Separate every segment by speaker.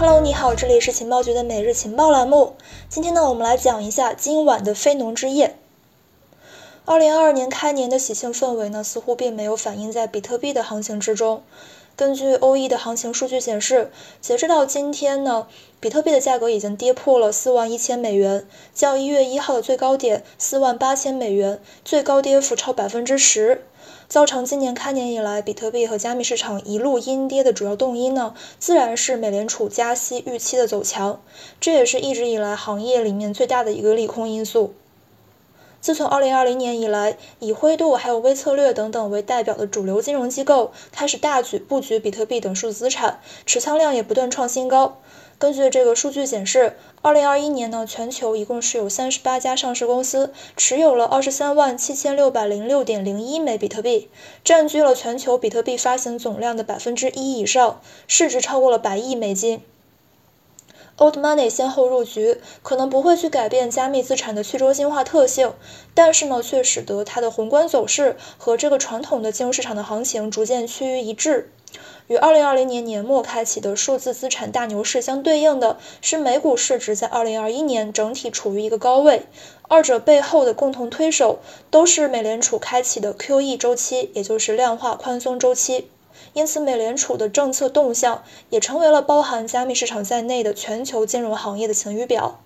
Speaker 1: Hello，你好，这里是情报局的每日情报栏目。今天呢，我们来讲一下今晚的非农之夜。二零二二年开年的喜庆氛围呢，似乎并没有反映在比特币的行情之中。根据 OE 的行情数据显示，截止到今天呢，比特币的价格已经跌破了四万一千美元，较一月一号的最高点四万八千美元，最高跌幅超百分之十。造成今年开年以来比特币和加密市场一路阴跌的主要动因呢，自然是美联储加息预期的走强，这也是一直以来行业里面最大的一个利空因素。自从2020年以来，以灰度还有微策略等等为代表的主流金融机构开始大举布局比特币等数字资产，持仓量也不断创新高。根据这个数据显示，二零二一年呢，全球一共是有三十八家上市公司持有了二十三万七千六百零六点零一枚比特币，占据了全球比特币发行总量的百分之一以上，市值超过了百亿美金。Old Money 先后入局，可能不会去改变加密资产的去中心化特性，但是呢，却使得它的宏观走势和这个传统的金融市场的行情逐渐趋于一致。与2020年年末开启的数字资产大牛市相对应的是，美股市值在2021年整体处于一个高位，二者背后的共同推手都是美联储开启的 QE 周期，也就是量化宽松周期。因此，美联储的政策动向也成为了包含加密市场在内的全球金融行业的晴雨表。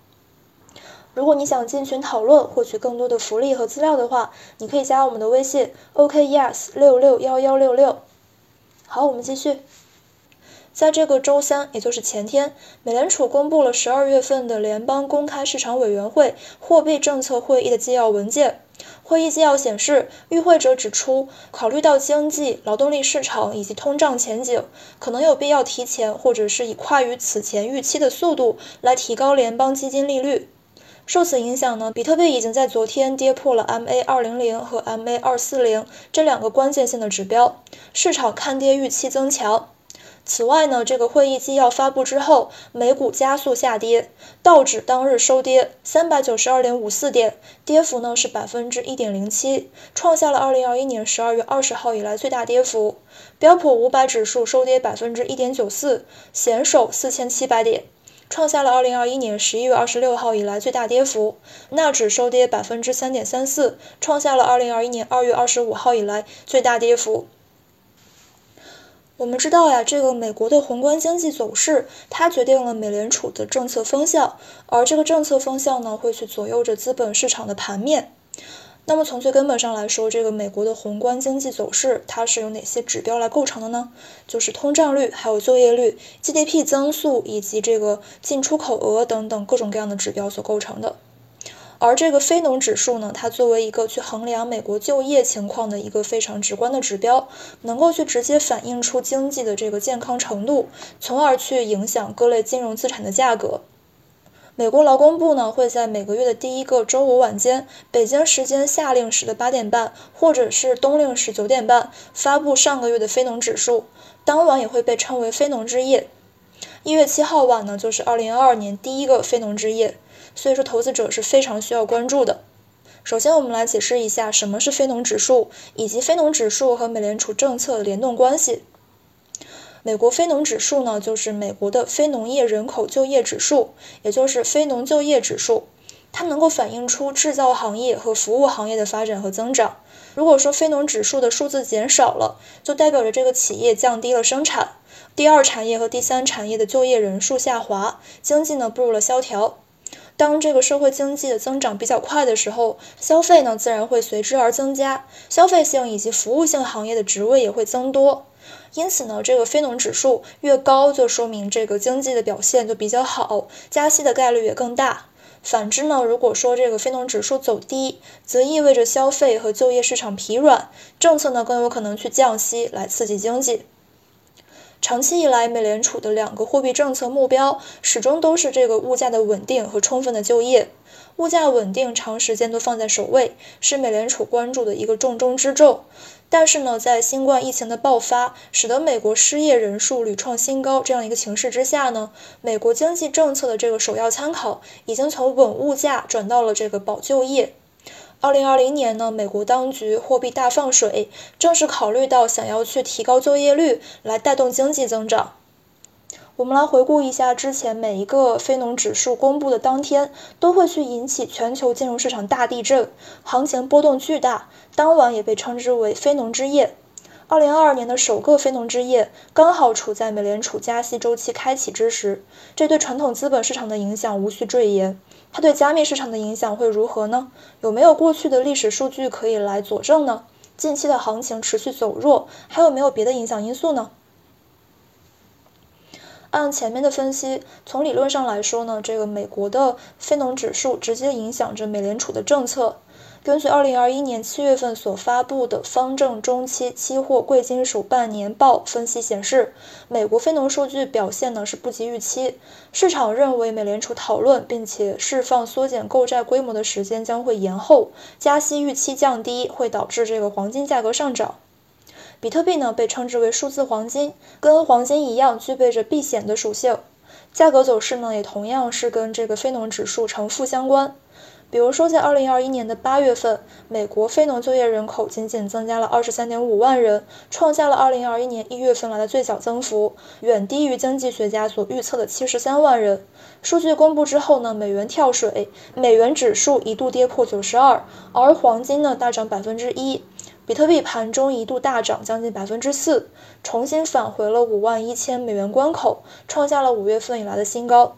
Speaker 1: 如果你想进群讨论，获取更多的福利和资料的话，你可以加我们的微信 OKYes 六六幺幺六六。好，我们继续。在这个周三，也就是前天，美联储公布了十二月份的联邦公开市场委员会货币政策会议的纪要文件。会议纪要显示，与会者指出，考虑到经济、劳动力市场以及通胀前景，可能有必要提前或者是以快于此前预期的速度来提高联邦基金利率。受此影响呢，比特币已经在昨天跌破了 MA 二零零和 MA 二四零这两个关键性的指标，市场看跌预期增强。此外呢，这个会议纪要发布之后，美股加速下跌，道指当日收跌三百九十二点五四点，跌幅呢是百分之一点零七，创下了二零二一年十二月二十号以来最大跌幅。标普五百指数收跌百分之一点九四，险守四千七百点。创下了二零二一年十一月二十六号以来最大跌幅，纳指收跌百分之三点三四，创下了二零二一年二月二十五号以来最大跌幅。我们知道呀，这个美国的宏观经济走势，它决定了美联储的政策风向，而这个政策风向呢，会去左右着资本市场的盘面。那么从最根本上来说，这个美国的宏观经济走势，它是由哪些指标来构成的呢？就是通胀率、还有就业率、GDP 增速以及这个进出口额等等各种各样的指标所构成的。而这个非农指数呢，它作为一个去衡量美国就业情况的一个非常直观的指标，能够去直接反映出经济的这个健康程度，从而去影响各类金融资产的价格。美国劳工部呢会在每个月的第一个周五晚间，北京时间夏令时的八点半，或者是冬令时九点半发布上个月的非农指数，当晚也会被称为非农之夜。一月七号晚呢，就是二零二二年第一个非农之夜，所以说投资者是非常需要关注的。首先，我们来解释一下什么是非农指数，以及非农指数和美联储政策的联动关系。美国非农指数呢，就是美国的非农业人口就业指数，也就是非农就业指数。它能够反映出制造行业和服务行业的发展和增长。如果说非农指数的数字减少了，就代表着这个企业降低了生产，第二产业和第三产业的就业人数下滑，经济呢步入了萧条。当这个社会经济的增长比较快的时候，消费呢自然会随之而增加，消费性以及服务性行业的职位也会增多。因此呢，这个非农指数越高，就说明这个经济的表现就比较好，加息的概率也更大。反之呢，如果说这个非农指数走低，则意味着消费和就业市场疲软，政策呢更有可能去降息来刺激经济。长期以来，美联储的两个货币政策目标始终都是这个物价的稳定和充分的就业。物价稳定长时间都放在首位，是美联储关注的一个重中之重。但是呢，在新冠疫情的爆发，使得美国失业人数屡创新高这样一个形势之下呢，美国经济政策的这个首要参考已经从稳物价转到了这个保就业。二零二零年呢，美国当局货币大放水，正是考虑到想要去提高就业率来带动经济增长。我们来回顾一下之前每一个非农指数公布的当天，都会去引起全球金融市场大地震，行情波动巨大，当晚也被称之为非农之夜。二零二二年的首个非农之夜，刚好处在美联储加息周期开启之时，这对传统资本市场的影响无需赘言。它对加密市场的影响会如何呢？有没有过去的历史数据可以来佐证呢？近期的行情持续走弱，还有没有别的影响因素呢？按前面的分析，从理论上来说呢，这个美国的非农指数直接影响着美联储的政策。根据二零二一年七月份所发布的方正中期期货贵金属半年报分析显示，美国非农数据表现呢是不及预期。市场认为美联储讨论并且释放缩减购债规模的时间将会延后，加息预期降低会导致这个黄金价格上涨。比特币呢被称之为数字黄金，跟黄金一样具备着避险的属性。价格走势呢也同样是跟这个非农指数呈负相关。比如说，在二零二一年的八月份，美国非农就业人口仅仅增加了二十三点五万人，创下了二零二一年一月份来的最小增幅，远低于经济学家所预测的七十三万人。数据公布之后呢，美元跳水，美元指数一度跌破九十二，而黄金呢大涨百分之一，比特币盘中一度大涨将近百分之四，重新返回了五万一千美元关口，创下了五月份以来的新高。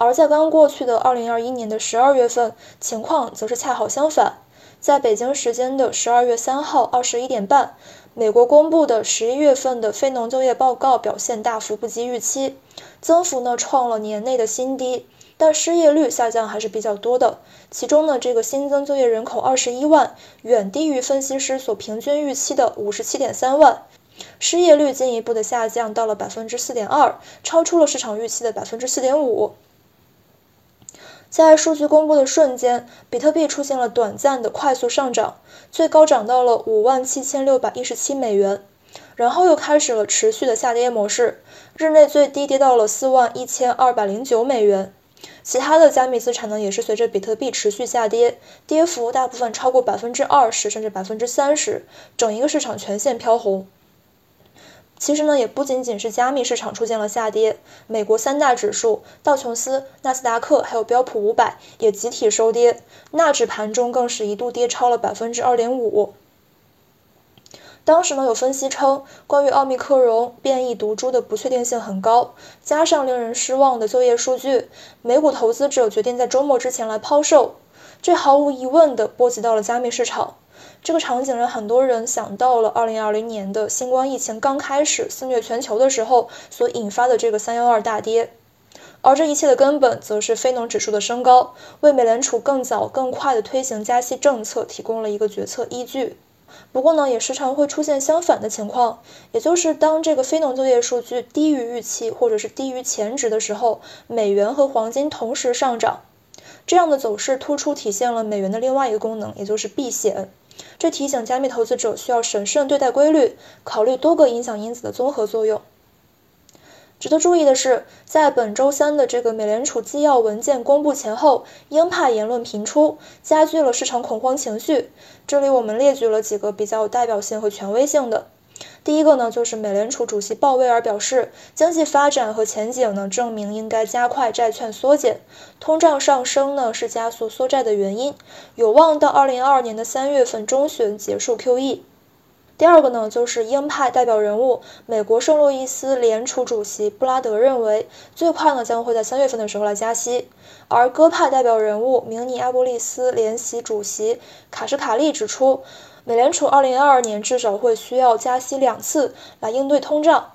Speaker 1: 而在刚过去的二零二一年的十二月份，情况则是恰好相反。在北京时间的十二月三号二十一点半，美国公布的十一月份的非农就业报告表现大幅不及预期，增幅呢创了年内的新低，但失业率下降还是比较多的。其中呢，这个新增就业人口二十一万，远低于分析师所平均预期的五十七点三万，失业率进一步的下降到了百分之四点二，超出了市场预期的百分之四点五。在数据公布的瞬间，比特币出现了短暂的快速上涨，最高涨到了五万七千六百一十七美元，然后又开始了持续的下跌模式，日内最低跌到了四万一千二百零九美元。其他的加密资产呢，也是随着比特币持续下跌，跌幅大部分超过百分之二十甚至百分之三十，整一个市场全线飘红。其实呢，也不仅仅是加密市场出现了下跌，美国三大指数道琼斯、纳斯达克还有标普五百也集体收跌，纳指盘中更是一度跌超了百分之二点五。当时呢，有分析称，关于奥密克戎变异毒株的不确定性很高，加上令人失望的就业数据，美股投资者决定在周末之前来抛售，这毫无疑问的波及到了加密市场。这个场景让很多人想到了2020年的新冠疫情刚开始肆虐全球的时候所引发的这个312大跌，而这一切的根本则是非农指数的升高，为美联储更早更快的推行加息政策提供了一个决策依据。不过呢，也时常会出现相反的情况，也就是当这个非农就业数据低于预期或者是低于前值的时候，美元和黄金同时上涨，这样的走势突出体现了美元的另外一个功能，也就是避险。这提醒加密投资者需要审慎对待规律，考虑多个影响因子的综合作用。值得注意的是，在本周三的这个美联储纪要文件公布前后，鹰派言论频出，加剧了市场恐慌情绪。这里我们列举了几个比较有代表性和权威性的。第一个呢，就是美联储主席鲍威尔表示，经济发展和前景呢证明应该加快债券缩减，通胀上升呢是加速缩债的原因，有望到二零二二年的三月份中旬结束 QE。第二个呢，就是鹰派代表人物美国圣路易斯联储主席布拉德认为，最快呢将会在三月份的时候来加息，而鸽派代表人物明尼阿波利斯联席主席卡什卡利指出。美联储2022年至少会需要加息两次来应对通胀。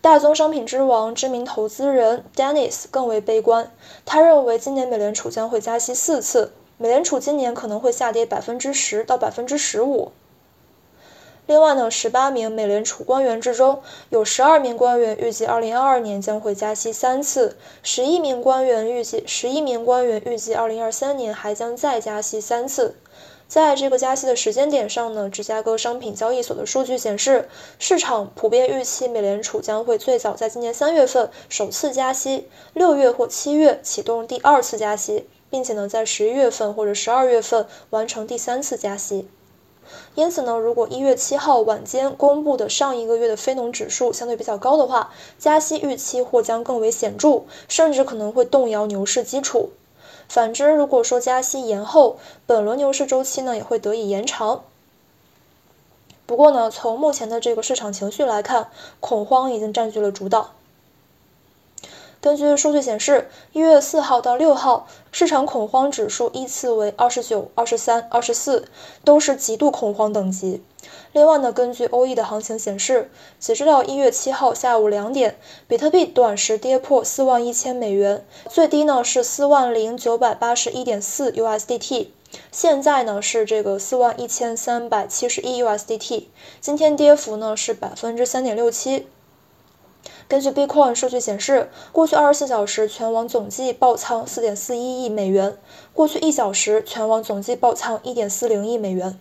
Speaker 1: 大宗商品之王、知名投资人 Dennis 更为悲观，他认为今年美联储将会加息四次，美联储今年可能会下跌百分之十到百分之十五。另外呢，十八名美联储官员之中，有十二名官员预计2022年将会加息三次，十一名官员预计十一名官员预计2023年还将再加息三次。在这个加息的时间点上呢，芝加哥商品交易所的数据显示，市场普遍预期美联储将会最早在今年三月份首次加息，六月或七月启动第二次加息，并且呢在十一月份或者十二月份完成第三次加息。因此呢，如果一月七号晚间公布的上一个月的非农指数相对比较高的话，加息预期或将更为显著，甚至可能会动摇牛市基础。反之，如果说加息延后，本轮牛市周期呢也会得以延长。不过呢，从目前的这个市场情绪来看，恐慌已经占据了主导。根据数据显示，一月四号到六号，市场恐慌指数依次为二十九、二十三、二十四，都是极度恐慌等级。另外呢，根据欧 E 的行情显示，截止到一月七号下午两点，比特币短时跌破四万一千美元，最低呢是四万零九百八十一点四 USDT，现在呢是这个四万一千三百七十一 USDT，今天跌幅呢是百分之三点六七。根据 Bitcoin 数据显示，过去二十四小时全网总计爆仓4.41亿美元，过去一小时全网总计爆仓1.40亿美元。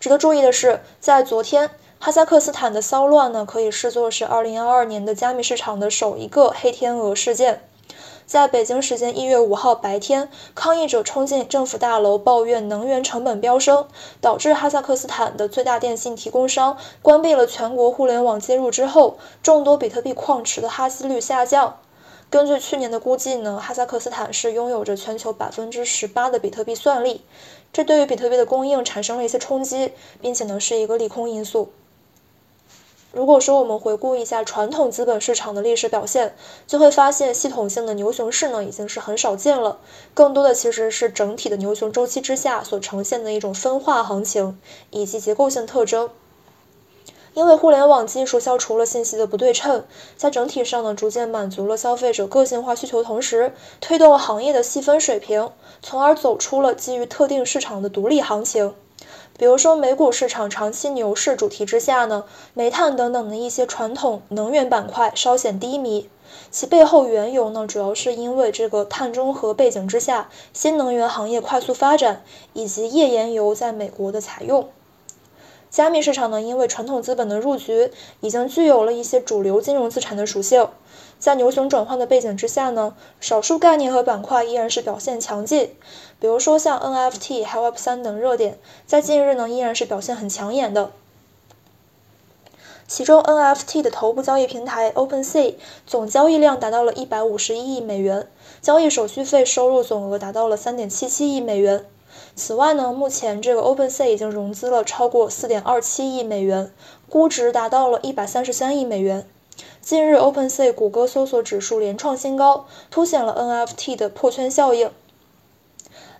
Speaker 1: 值得注意的是，在昨天，哈萨克斯坦的骚乱呢，可以视作是2022年的加密市场的首一个黑天鹅事件。在北京时间一月五号白天，抗议者冲进政府大楼，抱怨能源成本飙升，导致哈萨克斯坦的最大电信提供商关闭了全国互联网接入之后，众多比特币矿池的哈希率下降。根据去年的估计呢，哈萨克斯坦是拥有着全球百分之十八的比特币算力，这对于比特币的供应产生了一些冲击，并且呢是一个利空因素。如果说我们回顾一下传统资本市场的历史表现，就会发现系统性的牛熊市呢已经是很少见了，更多的其实是整体的牛熊周期之下所呈现的一种分化行情以及结构性特征。因为互联网技术消除了信息的不对称，在整体上呢逐渐满足了消费者个性化需求，同时推动了行业的细分水平，从而走出了基于特定市场的独立行情。比如说，美股市场长期牛市主题之下呢，煤炭等等的一些传统能源板块稍显低迷。其背后缘由呢，主要是因为这个碳中和背景之下，新能源行业快速发展，以及页岩油在美国的采用。加密市场呢，因为传统资本的入局，已经具有了一些主流金融资产的属性。在牛熊转换的背景之下呢，少数概念和板块依然是表现强劲。比如说像 NFT、还有 Web3 等热点，在近日呢依然是表现很抢眼的。其中 NFT 的头部交易平台 OpenSea 总交易量达到了一百五十一亿美元，交易手续费收入总额达到了三点七七亿美元。此外呢，目前这个 OpenSea 已经融资了超过四点二七亿美元，估值达到了一百三十三亿美元。近日，OpenSea 谷歌搜索指数连创新高，凸显了 NFT 的破圈效应。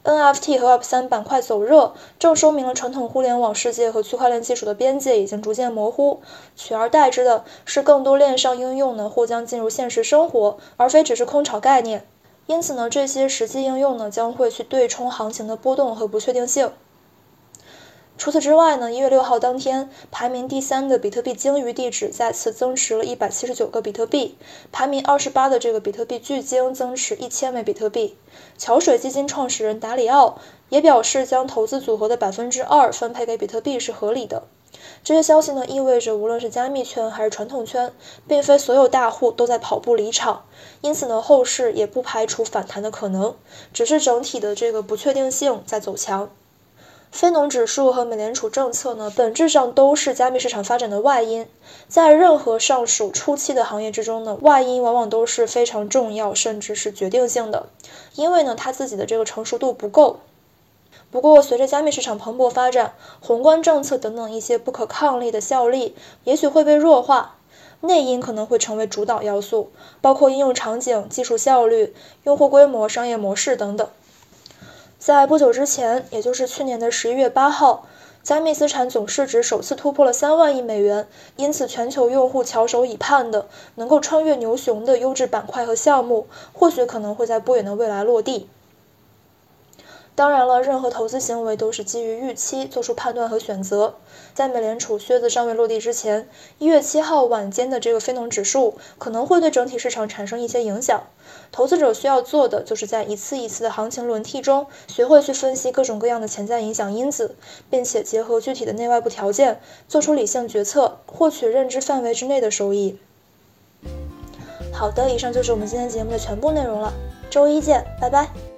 Speaker 1: NFT 和 Web3 板块走热，正说明了传统互联网世界和区块链技术的边界已经逐渐模糊，取而代之的是更多链上应用呢或将进入现实生活，而非只是空炒概念。因此呢，这些实际应用呢将会去对冲行情的波动和不确定性。除此之外呢，一月六号当天，排名第三的比特币鲸鱼地址再次增持了一百七十九个比特币，排名二十八的这个比特币巨鲸增持一千枚比特币。桥水基金创始人达里奥也表示，将投资组合的百分之二分配给比特币是合理的。这些消息呢，意味着无论是加密圈还是传统圈，并非所有大户都在跑步离场，因此呢，后市也不排除反弹的可能，只是整体的这个不确定性在走强。非农指数和美联储政策呢，本质上都是加密市场发展的外因。在任何上述初期的行业之中呢，外因往往都是非常重要，甚至是决定性的，因为呢，它自己的这个成熟度不够。不过，随着加密市场蓬勃发展，宏观政策等等一些不可抗力的效力，也许会被弱化，内因可能会成为主导要素，包括应用场景、技术效率、用户规模、商业模式等等。在不久之前，也就是去年的十一月八号，加密资产总市值首次突破了三万亿美元，因此全球用户翘首以盼的能够穿越牛熊的优质板块和项目，或许可能会在不远的未来落地。当然了，任何投资行为都是基于预期做出判断和选择。在美联储靴子尚未落地之前，一月七号晚间的这个非农指数可能会对整体市场产生一些影响。投资者需要做的，就是在一次一次的行情轮替中，学会去分析各种各样的潜在影响因子，并且结合具体的内外部条件，做出理性决策，获取认知范围之内的收益。好的，以上就是我们今天节目的全部内容了。周一见，拜拜。